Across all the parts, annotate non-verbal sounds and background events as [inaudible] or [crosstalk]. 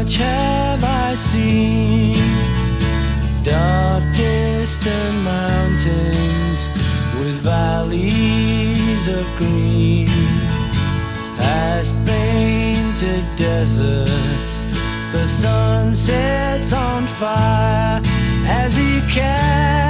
much have I seen? Dark, distant mountains with valleys of green, past painted deserts. The sun sets on fire as he casts.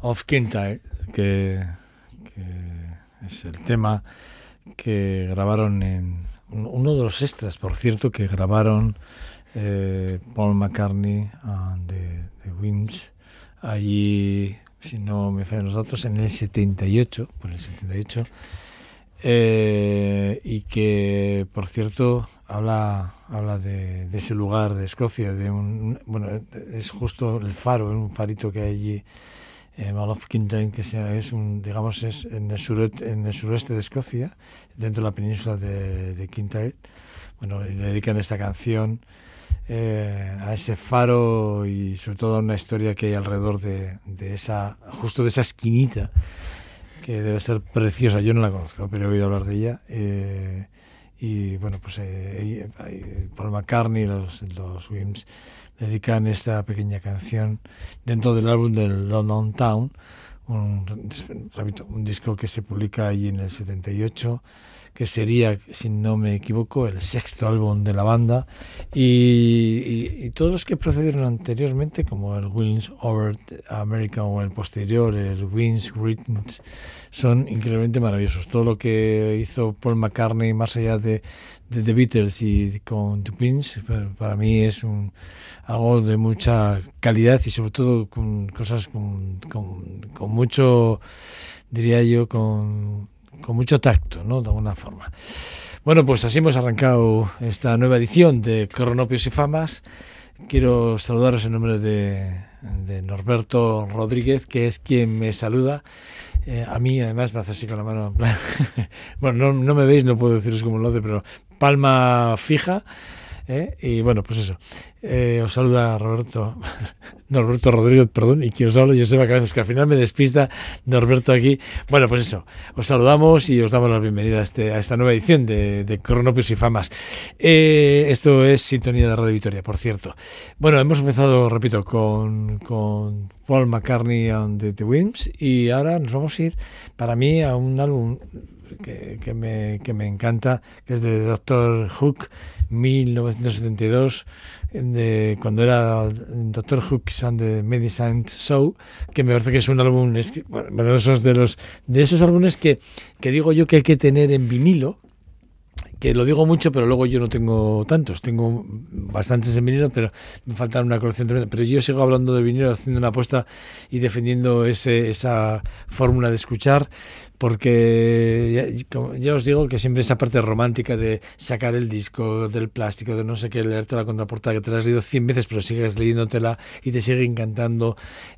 Of Kintyre, que, es el tema que grabaron en uno de los extras, por cierto, que grabaron eh, Paul McCartney and the, the Wings allí, si no me fallan los datos, en el 78, por el 78 eh, y que, por cierto, habla, habla de, ese lugar de Escocia, de un, bueno, es justo el faro, un farito que hay allí eh, Mall of Kintyre, que es un, digamos, es en el, suroeste, en el suroeste de Escocia, dentro de la península de, de Kintyre. Bueno, le dedican esta canción eh, a ese faro y sobre todo a una historia que hay alrededor de, de esa, justo de esa esquinita, que debe ser preciosa. Yo no la conozco, pero he oído hablar de ella. Eh, y bueno, pues eh, hay- Paul McCartney, los, los Wims, dedican esta pequeña canción dentro del álbum del London Town, un, un disco que se publica allí en el 78, que sería, si no me equivoco, el sexto álbum de la banda, y, todos los que procedieron anteriormente, como el Wings Over America o el posterior, el Wings Greetings, son increíblemente maravillosos. Todo lo que hizo Paul McCartney, más allá de, The Beatles y con The Queens, para- mí es un, algo de mucha calidad y sobre todo con cosas con, con mucho, diría yo, con, con mucho tacto, ¿no? De alguna forma. Bueno, pues así hemos arrancado esta nueva edición de Cronopios y Famas. Quiero saludaros en nombre de, de Norberto Rodríguez, que es quien me saluda. Eh, a mí, además, me hace así con la mano. [laughs] bueno, no, no me veis, no puedo deciros cómo lo hace, pero palma fija. ¿Eh? Y bueno, pues eso. Eh, os saluda Roberto, [laughs] Norberto Rodríguez, perdón, y quien os hablo, Joseba Cabezas, que al final me despista Norberto aquí. Bueno, pues eso, os saludamos y os damos la bienvenida a, este, a esta nueva edición de, de y Famas. Eh, esto es Sintonía de Radio Victoria, por cierto. Bueno, hemos empezado, repito, con, con Paul McCartney and the, the Wims y ahora nos vamos a ir, para mí, a un álbum que, que me, que me encanta, que es de Doctor Hook, 1972, de, cuando era Doctor Hook's and the Medicine Show, que me parece que es un álbum, es que, bueno, esos, de, los, de esos álbumes que, que digo yo que hay que tener en vinilo, que lo digo mucho, pero luego yo no tengo tantos, tengo bastantes en vinilo, pero me falta una colección tremenda. Pero yo sigo hablando de vinilo, haciendo una apuesta y defendiendo ese, esa fórmula de escuchar, porque ya, os digo que siempre esa parte romántica de sacar el disco del plástico, de no sé qué, leerte la contraportada, que te la has leído 100 veces, pero sigues leyéndotela y te sigue encantando,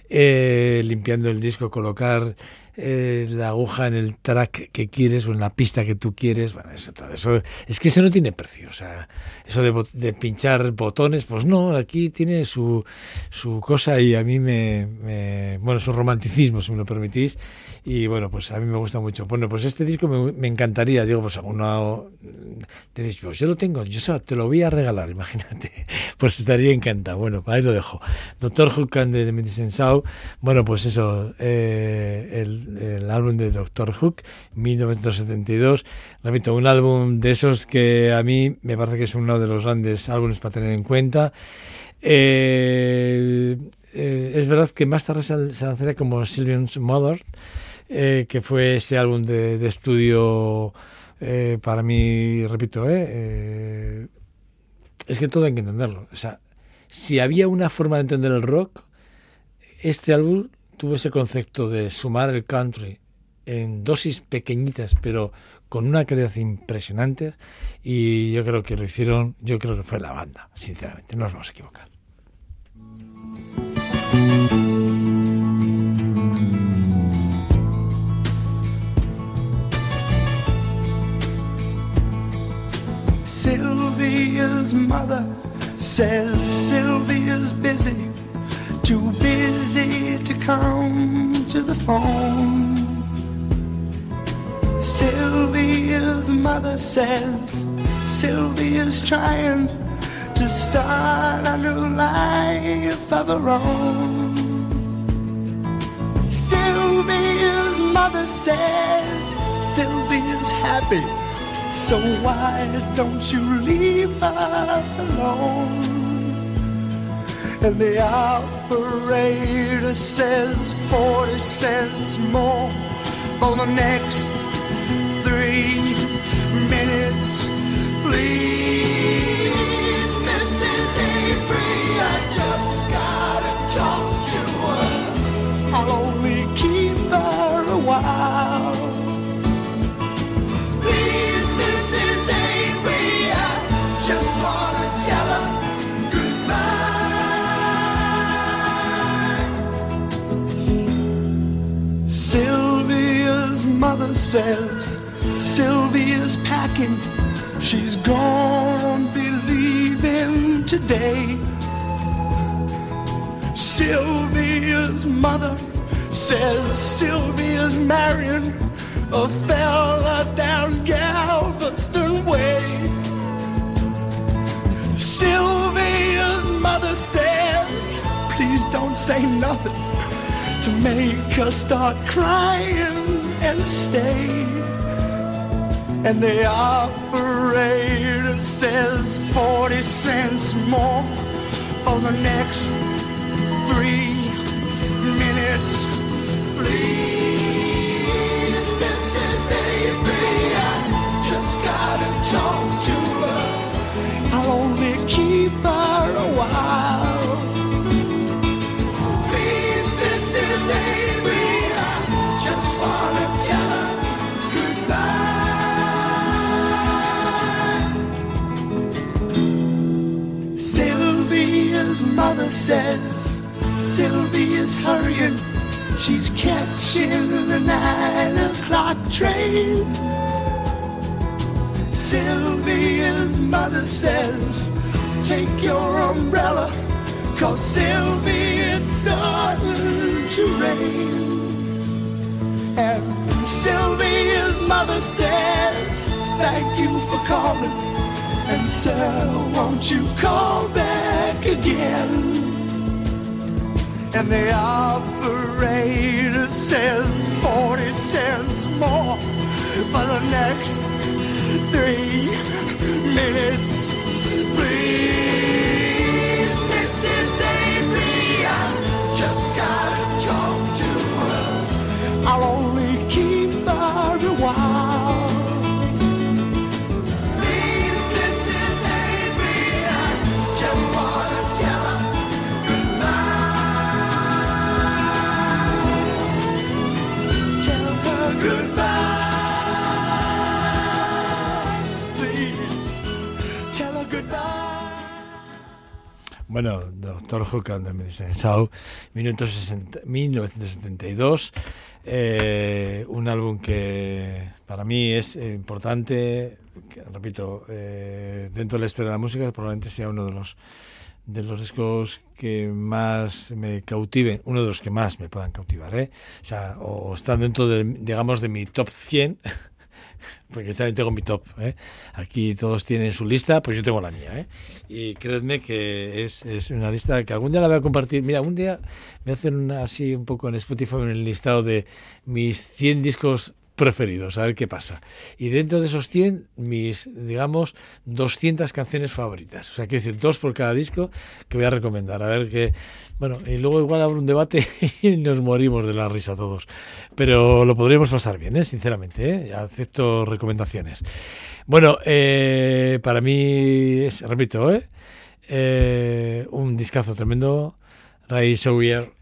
eh, limpiando el disco, colocar eh, la aguja en el track que quieres o en la pista que tú quieres. Bueno, eso, eso, es que eso no tiene precio. O sea, eso de, de, pinchar botones, pues no, aquí tiene su, su cosa y a mí me, me, Bueno, su romanticismo, si me lo permitís. Y bueno, pues a mí me gusta mucho. Bueno, pues este disco me, me encantaría. Digo, pues alguno. Dices, pues yo lo tengo, yo te lo voy a regalar, [laughs] imagínate. Pues estaría encantado. Bueno, ahí lo dejo. Doctor Hook and the Medicine. Bueno, pues eso, eh, el, el, álbum de Doctor Hook, 1972. Repito, un álbum de esos que a mí me parece que es uno de los grandes álbumes para tener en cuenta. Eh, eh, es verdad que más tarde se, lanzaría como Sylvian's Mother, eh, que fue ese álbum de, de estudio para mí, repito, es que todo hay que entenderlo. O sea, si había una forma de entender el rock, este álbum tuvo ese concepto de sumar el country en dosis pequeñitas, pero con una calidad impresionante. Y yo creo que lo hicieron, yo creo que fue la banda, sinceramente, no nos vamos a equivocar. Sylvia's mother says busy, too busy to come to the phone. Sylvia's mother says Sylvia's trying to start a new life of her own. Sylvia's mother says Sylvia's happy. So why don't you leave her alone? And the operator says 40 cents more for the next three minutes. Please, says Sylvia's packing. She's gonna be leaving today. Sylvia's mother says Sylvia's marrying a fella down Galveston Way. Sylvia's mother says, please don't say nothing to make her start crying and stay. And the operator says 40 cents more for the next says Sylvia's hurrying. She's catching the nine o'clock train. Sylvia's mother says, Take your umbrella, cause Sylvia, it's starting to rain. And Sylvia's mother says, Thank you for calling. And sir, won't you call back again? And the operator says 40 cents more for the next three minutes. Please, Mrs. Avery, just gotta talk to her. I'll only keep her a while. Bueno, Doctor Hook and the Medicine Show, 60 1972, eh, un álbum que para mí es eh, importante, repito, eh, dentro de la historia de la música probablemente sea uno de los de los discos que más me cautiven, uno de los que más me puedan cautivar, ¿eh? O sea, están dentro de, digamos, de mi top 100, [laughs] porque también tengo mi top, ¿eh? Aquí todos tienen su lista, pues yo tengo la mía, ¿eh? Y creedme que es, es una lista que algún día la voy a compartir. Mira, un día me hacen una, así un poco en Spotify en el listado de mis 100 discos preferidos, a ver qué pasa. Y dentro de esos 100, mis, digamos, 200 canciones favoritas. O sea, quiero decir, dos por cada disco que voy a recomendar. A ver qué... Bueno, y luego igual habrá un debate [laughs] y nos morimos de la risa todos. Pero lo podríamos pasar bien, ¿eh? sinceramente. ¿eh? Acepto recomendaciones. Bueno, eh, para mí, es, repito, ¿eh? eh un discazo tremendo. Ray Sawyer,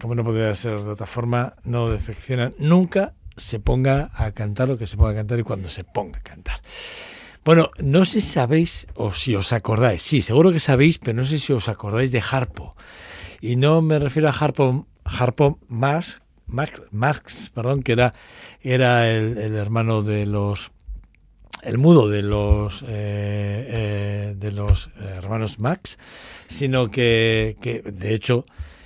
como no podría ser de otra forma, no decepciona nunca se ponga a cantar lo que se ponga a cantar y cuando se ponga a cantar. Bueno, no sé si sabéis o si os acordáis, sí, seguro que sabéis, pero no sé si os acordáis de Harpo. Y no me refiero a Harpo, Harpo Marx, Marx, Marx perdón, que era, era el, hermano de los el mudo de los eh, eh, de los hermanos Max, sino que, que de hecho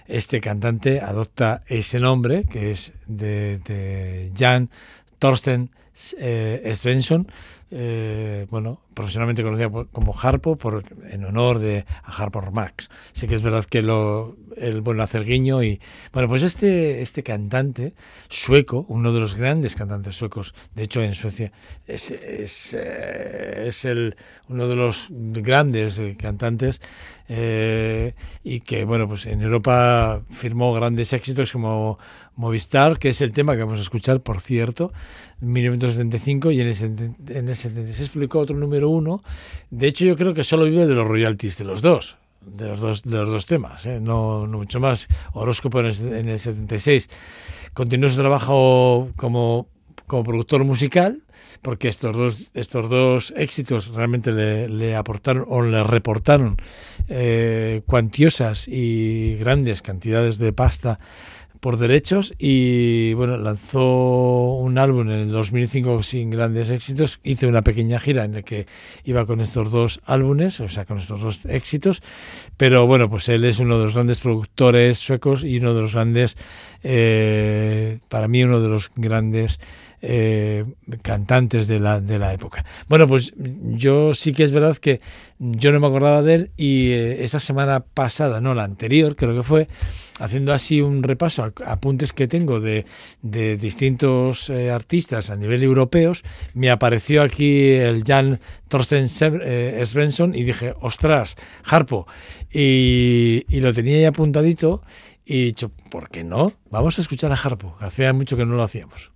este cantante adopta ese nombre, que es de, Jan Thorsten eh, Svensson, eh, bueno, profesionalmente conocido como Harpo, por, en honor de a Harpo Max. Sí que es verdad que lo, el bueno hacer guiño y bueno, pues este este cantante sueco, uno de los grandes cantantes suecos, de hecho en Suecia es es, eh, es el uno de los grandes cantantes eh, y que bueno pues en Europa firmó grandes éxitos como Movistar, que es el tema que vamos a escuchar, por cierto, en 1975 y en el, en el 76 publicó otro número uno. De hecho, yo creo que solo vive de los royalties de los dos, de los dos, de los dos temas, ¿eh? no, no, mucho más. Horóscopo en el, en el 76 continuó su trabajo como, como productor musical, porque estos dos, estos dos éxitos realmente le, le aportaron o le reportaron eh, cuantiosas y grandes cantidades de pasta por derechos y bueno, lanzó un álbum en el 2005 sin grandes éxitos, hizo una pequeña gira en la que iba con estos dos álbumes, o sea, con estos dos éxitos, pero bueno, pues él es uno de los grandes productores suecos y uno de los grandes, eh, para mí uno de los grandes eh, cantantes de la, de la época. Bueno, pues yo sí que es verdad que yo no me acordaba de él y eh, esta semana pasada, no la anterior, creo que fue, haciendo así un repaso a apuntes que tengo de, de distintos eh, artistas a nivel europeos, me apareció aquí el Jan Thorsten eh, Svensson y dije, ostras, Harpo. Y, y lo tenía ahí apuntadito y he dicho, ¿por qué no? Vamos a escuchar a Harpo, hacía mucho que no lo hacíamos.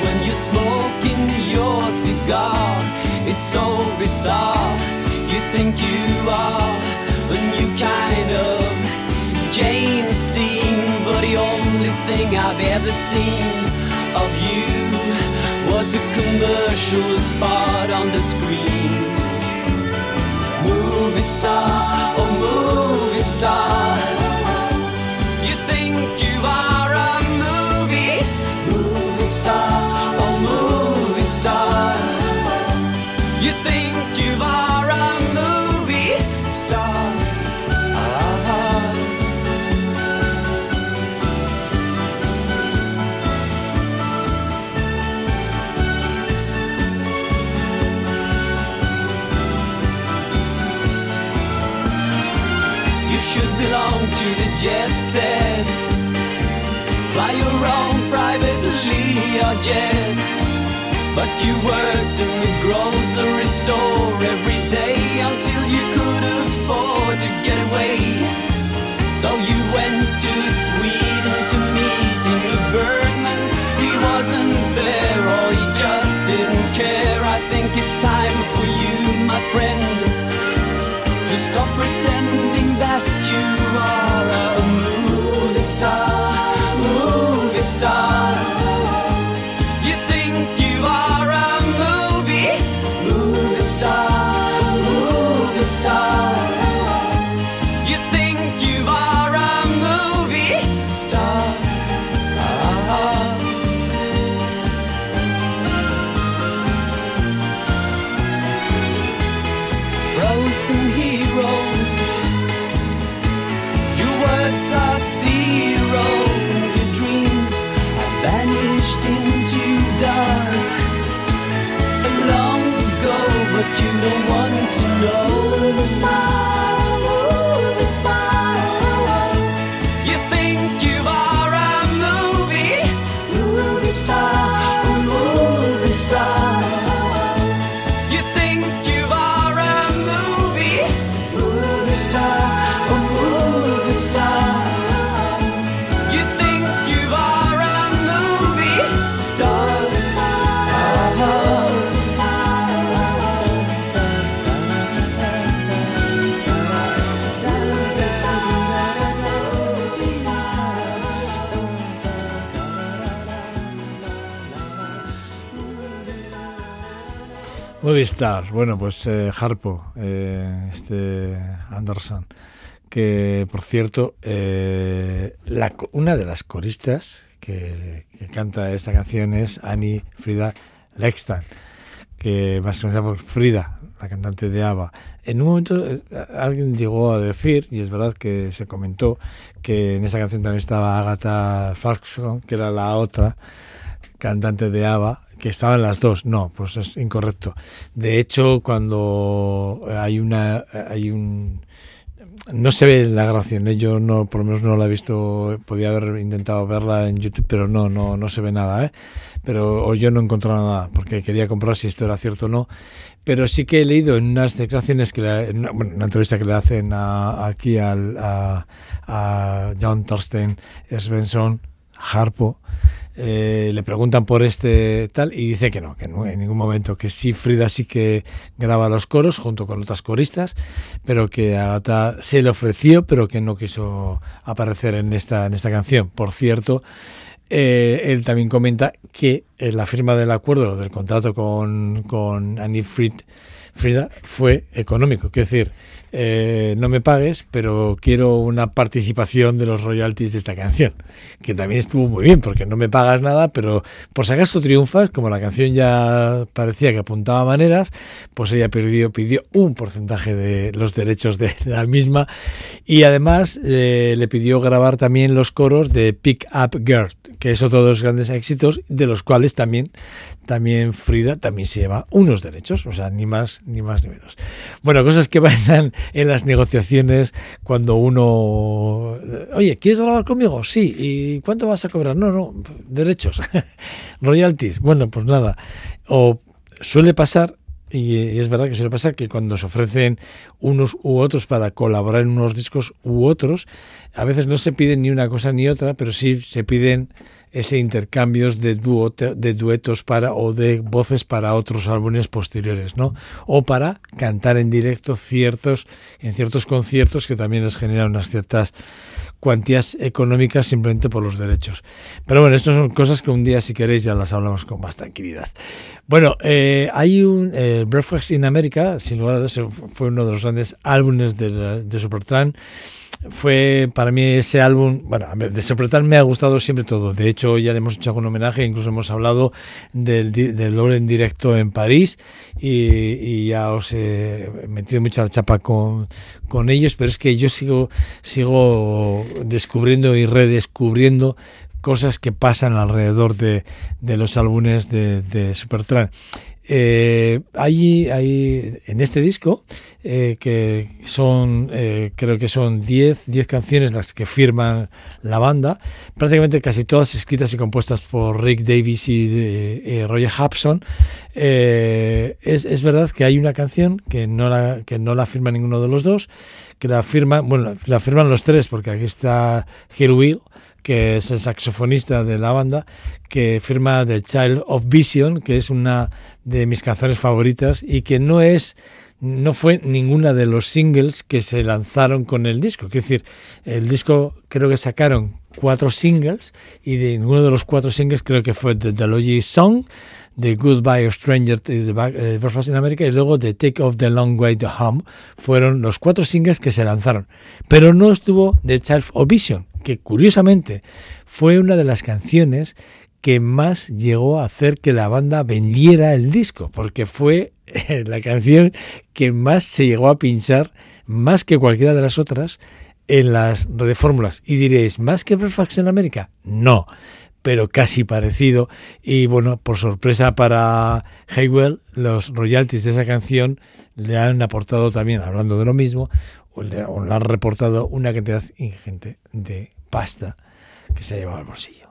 cigar. It's so bizarre. You think you are a new kind of James Dean, but the only thing I've ever seen of you was a commercial spot on the screen. Movie star, oh movie star. You think to the jet set. Fly your own private Lear jet. But you worked in the grocery store every day until you could afford to get away. So you went to Sweden to meet Ingmar Bergman. He wasn't there or he just didn't care. I think it's time for you, my friend Movistar, bueno, pues eh, Harpo, eh, este Anderson, que por cierto, eh, una de las coristas que, canta esta canción es Annie Frida Lextan, que más conocida por Frida, la cantante de ABBA. En un momento alguien llegó a decir, y es verdad que se comentó, que en esa canción también estaba Agatha Falkson, que era la otra cantante de ABBA, que estaban las dos. No, pues es incorrecto. De hecho, cuando hay una hay un no se ve la grabación, yo no, por lo menos no la he visto, podía haber intentado verla en YouTube, pero no, no, no se ve nada, ¿eh? Pero o yo no he nada, porque quería comprobar si esto era cierto o no. Pero sí que he leído en unas declaraciones que en una, entrevista que le hacen a- aquí al, a John Thorsten Svensson, Harpo, eh, le preguntan por este tal y dice que no, que no en ningún momento, que sí Frida sí que graba los coros junto con otras coristas, pero que Agatha se le ofreció, pero que no quiso aparecer en esta, en esta canción. Por cierto, eh, él también comenta que en la firma del acuerdo, del contrato con, con Annie Fried, Frida fue económico. Quiero decir, eh, no me pagues, pero quiero una participación de los royalties de esta canción, que también estuvo muy bien, porque no me pagas nada, pero por si acaso triunfas, como la canción ya parecía que apuntaba maneras, pues ella pidió, un porcentaje de los derechos de la misma y además eh, le pidió grabar también los coros de Pick Up Girl, que es otro de los grandes éxitos, de los cuales también, también Frida también se lleva unos derechos, o sea, ni más ni más ni menos. Bueno, cosas que pasan en las negociaciones cuando uno, oye, ¿quieres grabar conmigo? Sí, ¿y cuánto vas a cobrar? No, no, derechos, [laughs] royalties. Bueno, pues nada. O suele pasar y es verdad que suele pasar que cuando se ofrecen unos u otros para colaborar en unos discos u otros, a veces no se piden ni una cosa ni otra, pero sí se piden ese intercambios de, de duetos para o de voces para otros álbumes posteriores, ¿no? O para cantar en directo ciertos en ciertos conciertos que también les generan unas ciertas cuantías económicas simplemente por los derechos. Pero bueno, estas son cosas que un día, si queréis, ya las hablamos con más tranquilidad. Bueno, eh, hay un eh, Breakfast in America, sin lugar a dudas, fue uno de los grandes álbumes de, de Supertramp fue para mí ese álbum, bueno, de Supertramp me ha gustado siempre todo. De hecho, ya le hemos hecho algún homenaje, incluso hemos hablado del, del doble directo en París y, ya os he metido mucha chapa con, con ellos, pero es que yo sigo, sigo descubriendo y redescubriendo cosas que pasan alrededor de, de los álbumes de, de Supertramp. Eh, hay, en este disco, eh, que son, eh, creo que son 10 canciones las que firman la banda, prácticamente casi todas escritas y compuestas por Rick Davis y Roger Hobson. Es, es, verdad que hay una canción que no, la, que no la firma ninguno de los dos, que la firma, bueno, la firman los tres, porque aquí está Hill Will que es el saxofonista de la banda, que firma The Child of Vision, que es una de mis canciones favoritas y que no es no fue ninguna de los singles que se lanzaron con el disco. Es decir, el disco creo que sacaron cuatro singles y de ninguno de los cuatro singles creo que fue The Logi Song, The Goodbye Stranger de eh, Breakfast in America y luego The Take of the Long Way to Home. Fueron los cuatro singles que se lanzaron. Pero no estuvo The Child of Vision, que curiosamente fue una de las canciones que más llegó a hacer que la banda vendiera el disco, porque fue eh, la canción que más se llegó a pinchar, más que cualquiera de las otras, en las fórmulas. Y diréis, ¿más que Breakfast in America? No, pero casi parecido. Y bueno, por sorpresa para Haywell, los royalties de esa canción le han aportado también, hablando de lo mismo, o le, han reportado una cantidad ingente de pasta que se ha llevado al bolsillo.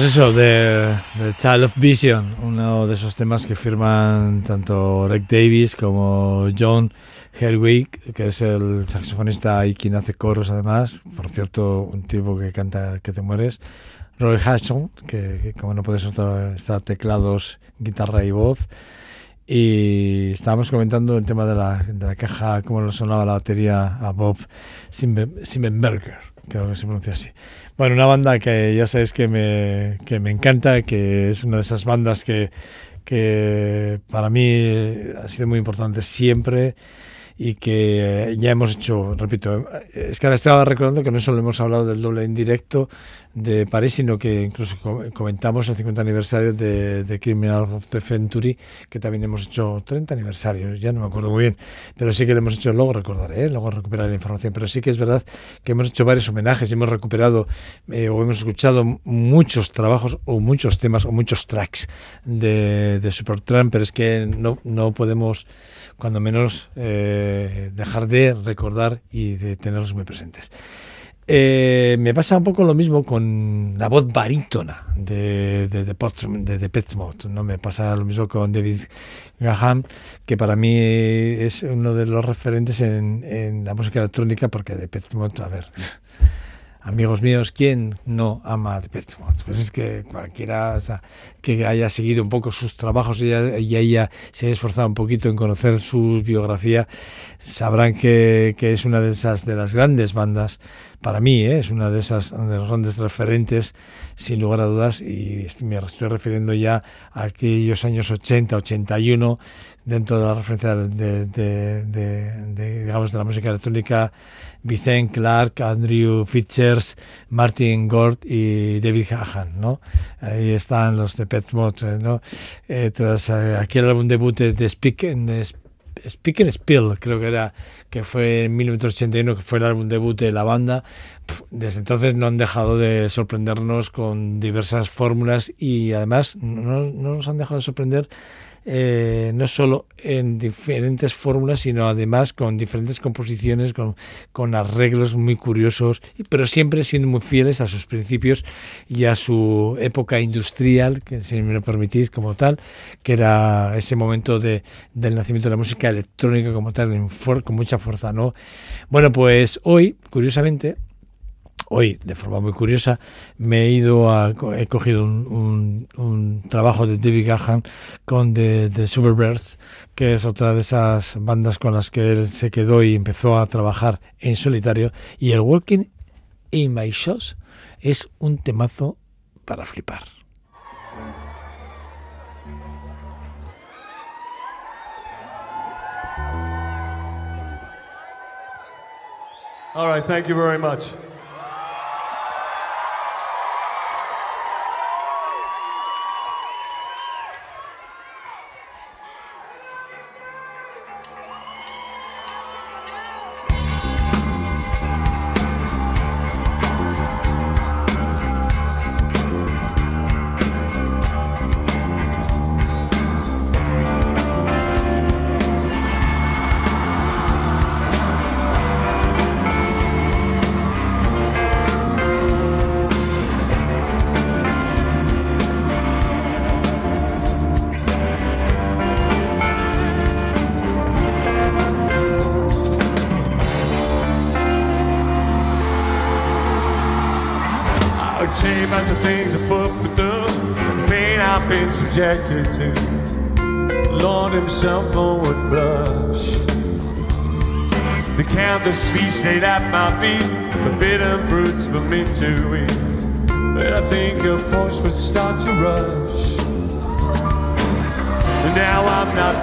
Pues eso, de, de, Child of Vision, uno de esos temas que firman tanto Rick Davis como John Herwig, que es el saxofonista y quien hace coros además, por cierto, un tipo que canta que te mueres, Roy Hudson, que, que como no puedes notar, está teclados, guitarra y voz, y estábamos comentando el tema de la, de la caja, cómo le sonaba la batería a Bob Simmenberger creo que se pronuncia así. Bueno, una banda que ya sabéis que me, que me encanta, que es una de esas bandas que, que para mí ha sido muy importante siempre y que ya hemos hecho, repito, es que ahora estaba recordando que no solo hemos hablado del doble en directo de París, sino que incluso co- comentamos el 50 aniversario de, de Criminal of the Century, que también hemos hecho 30 aniversarios, ya no me acuerdo muy bien, pero sí que lo hemos hecho, luego recordaré, ¿eh? luego recuperaré la información, pero sí que es verdad que hemos hecho varios homenajes y hemos recuperado eh, o hemos escuchado muchos trabajos o muchos temas o muchos tracks de, de Supertramp, pero es que no, no podemos cuando menos eh, dejar de recordar y de tenerlos muy presentes. Eh, me pasa un poco lo mismo con la voz barítona de, de, de, Portram- de, de Pet Mode, ¿no? Me pasa lo mismo con David Graham, que para mí es uno de los referentes en, la música electrónica, porque de Pet Mode, a ver, amigos míos, ¿quién no ama a Depeche Mode? Pues es que cualquiera o sea, que haya seguido un poco sus trabajos y, haya- y se haya esforzado un poquito en conocer su biografía, sabrán que, que es una de esas de las grandes bandas, para mí, ¿eh? es una de esas de los grandes referentes, sin lugar a dudas, y me estoy refiriendo ya a aquellos años 80, 81, dentro de la referencia de, de- de- de, digamos, de la música electrónica, Vicente Clark, Andrew Fitchers, Martin Gord y David Hahan, ¿no? Ahí están los de Pet Mode, ¿no? Eh, tras eh, aquel álbum debut de, de Speak, de Speak and Spill, creo que era, que fue en 1981, que fue el álbum debut de la banda. Desde entonces no han dejado de sorprendernos con diversas fórmulas y además no, no nos han dejado de sorprender eh, no solo en diferentes fórmulas, sino además con diferentes composiciones, con, con arreglos muy curiosos, pero siempre siendo muy fieles a sus principios y a su época industrial, que si me lo permitís como tal, que era ese momento de, del nacimiento de la música electrónica como tal, en fuer- con mucha fuerza, ¿no? Bueno, pues hoy, curiosamente, hoy, de forma muy curiosa, me he ido a, he cogido un, un- un trabajo de David Gahan con The, The Superbirds, que es otra de esas bandas con las que él se quedó y empezó a trabajar en solitario. Y el Walking in My Shoes es un temazo para flipar. All right, thank you very much.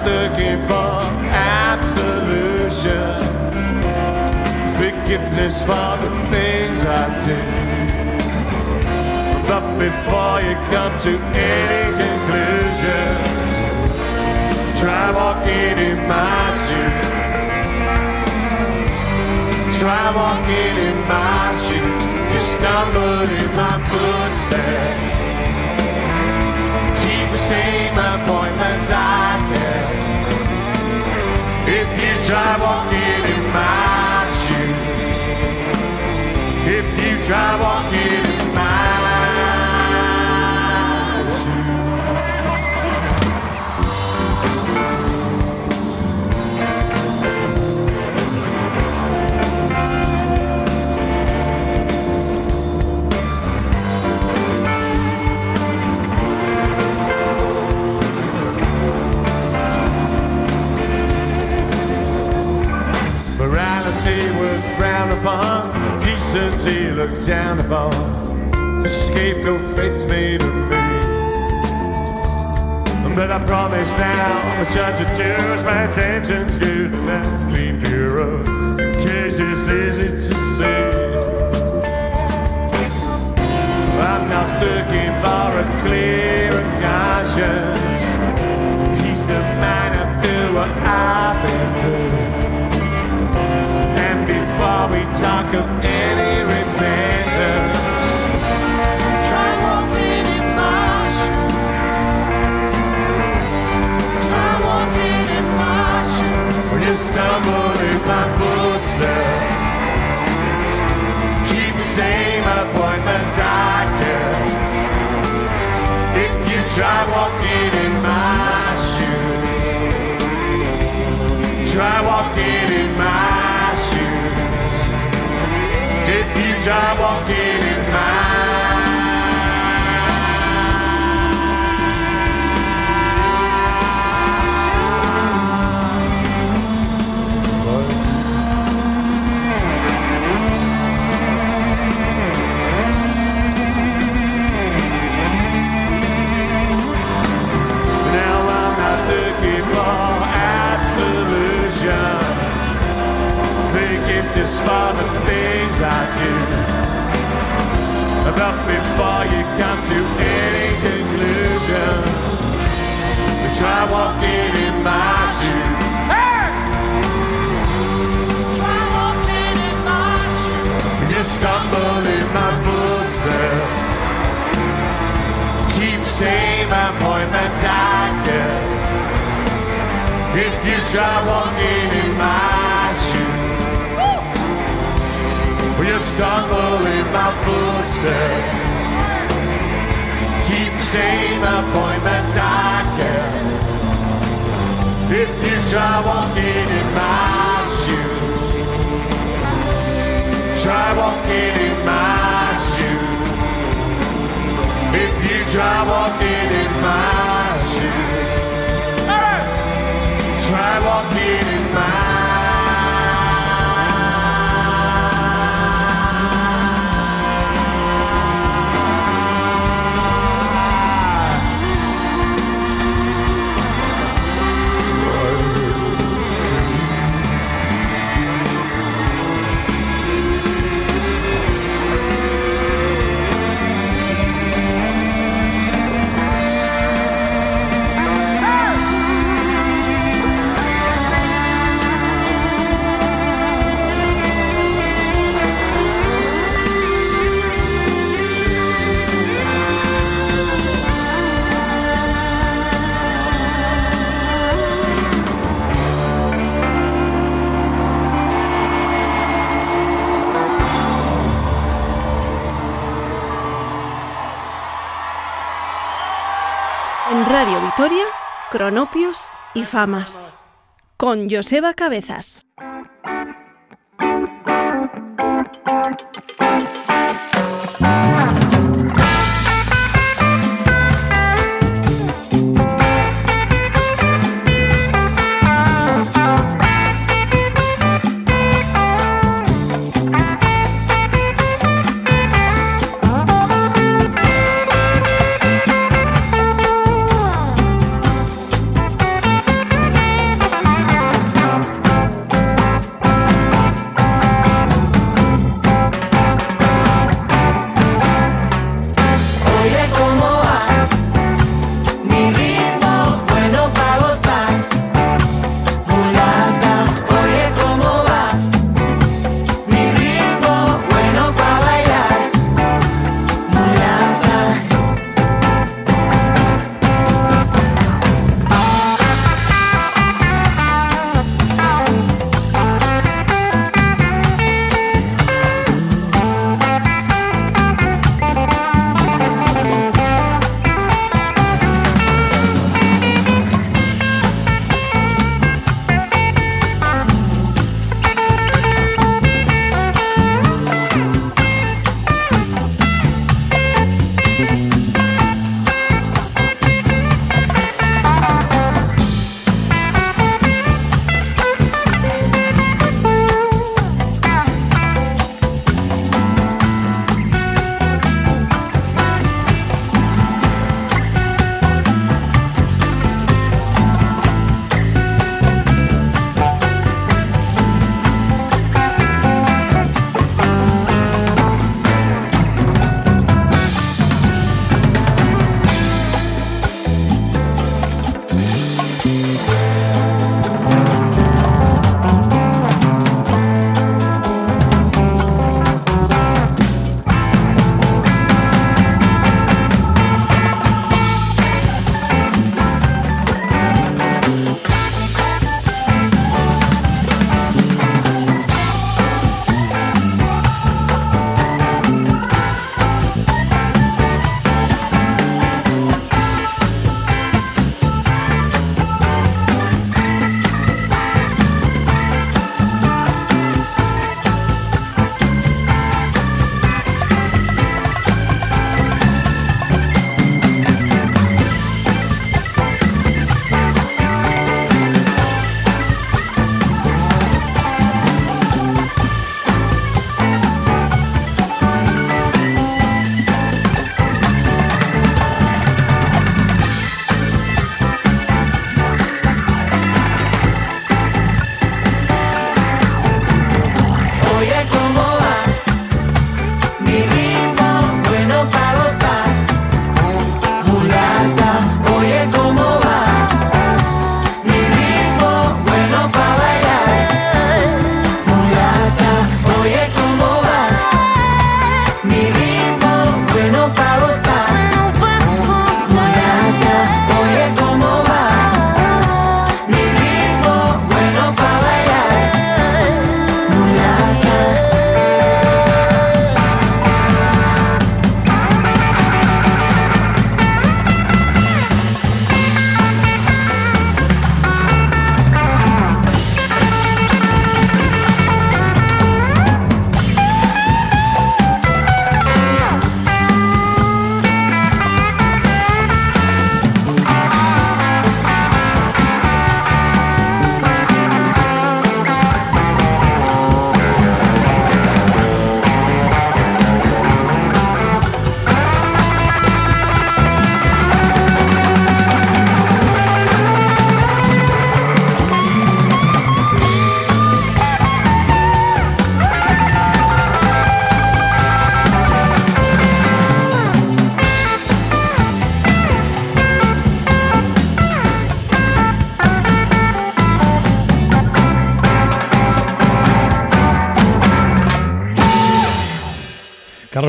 Looking for absolution, forgiveness for the things I did. But before you come to any conclusion, try walking in my shoes. Try walking in my shoes. You stumble in my footsteps. Keep the same appointments try walking in my shoes. If you try guilty looked down upon. Scapegoat fate's made of me. But I promise now, the judge of Jews, my attention's good and that clean bureau. In case it's easy to see. I'm not looking for a clear conscience. Peace of mind, I feel what I've been through. And before we talk of any my footsteps keep the same appointments I kept. If you try walking in my shoes, try walking in my shoes. If you try walking in Forgiveness for the things I do. But before you come to any conclusion, try walking in my shoes. Hey! Try walking in my shoes. You stumble in my footsteps keep same appointments I get. If you try walking in my stumble in my footsteps. Keep the same appointments I get. If you try walking in my shoes, try walking in my shoes. If you try walking in my shoes, try walking in mine. Cronopios y Famas. Con Joseba Cabezas.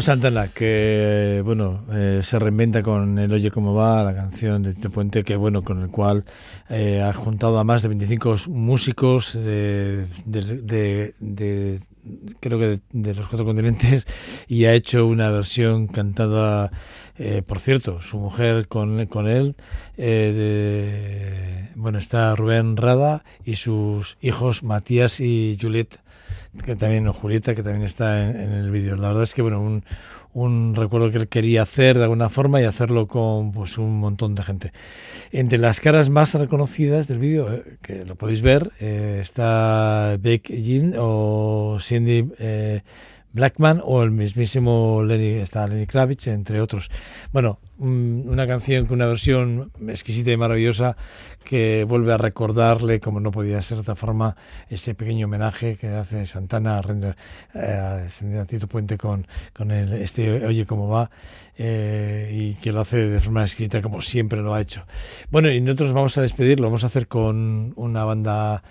Santana, que bueno, eh, se reinventa con el Oye cómo va, la canción de Tito Puente, que bueno, con el cual eh, ha juntado a más de 25 músicos de, de- de- de- creo que de, de los cuatro continentes y ha hecho una versión cantada, eh, por cierto, su mujer con, con él, eh, de- bueno, está Rubén Rada y sus hijos Matías y Juliet que también, o Julieta, que también está en, en el vídeo. La verdad es que, bueno, un, un recuerdo que él quería hacer de alguna forma y hacerlo con pues un montón de gente. Entre las caras más reconocidas del vídeo, eh, que lo podéis ver, eh, está Beck Jean o Cindy eh, Blackman o el mismísimo Lenny, está Lenny Kravitz, entre otros. Bueno, mm, una canción con una versión exquisita y maravillosa que vuelve a recordarle, como no podía ser de otra forma, ese pequeño homenaje que hace Santana a, eh, a Tito Puente con, con el, este Oye cómo va eh, y que lo hace de forma exquisita como siempre lo ha hecho. Bueno, y nosotros vamos a despedirlo, vamos a hacer con una banda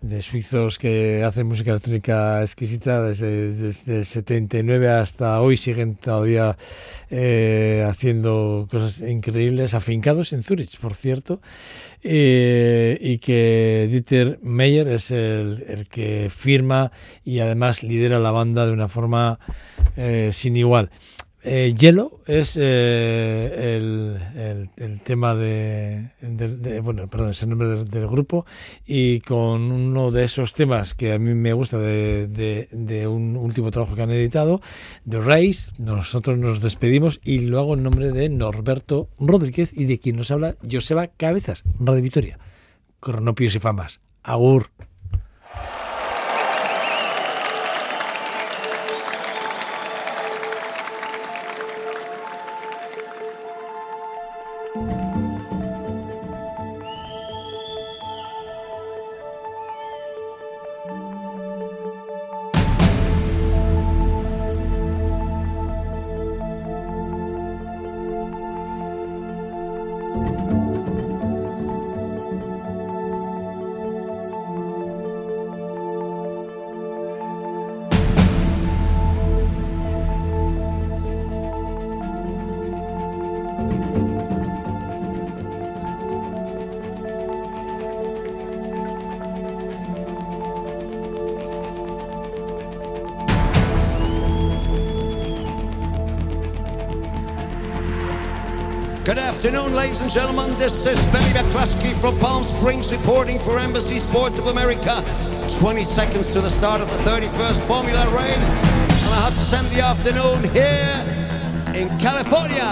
de suizos que hacen música electrónica exquisita desde, desde el 79 hasta hoy siguen todavía eh, haciendo cosas increíbles, afincados en Zurich, por cierto, eh, y que Dieter Meyer es el, el que firma y además lidera la banda de una forma eh, sin igual. Eh, Yellow es eh, el, el- tema de, bueno, perdón, es el nombre del, grupo y con uno de esos temas que a mí me gusta de, de- un último trabajo que han editado, The Race, nosotros nos despedimos y lo hago en nombre de Norberto Rodríguez y de quien nos habla Joseba Cabezas, Radio Vitoria, Cronopios y Famas. Agur. Afternoon, ladies and gentlemen. This is Benny McCluskey from Palm Springs reporting for Embassy Sports of America. 20 seconds to the start of the 31st Formula race. And I have to spend the afternoon here in California.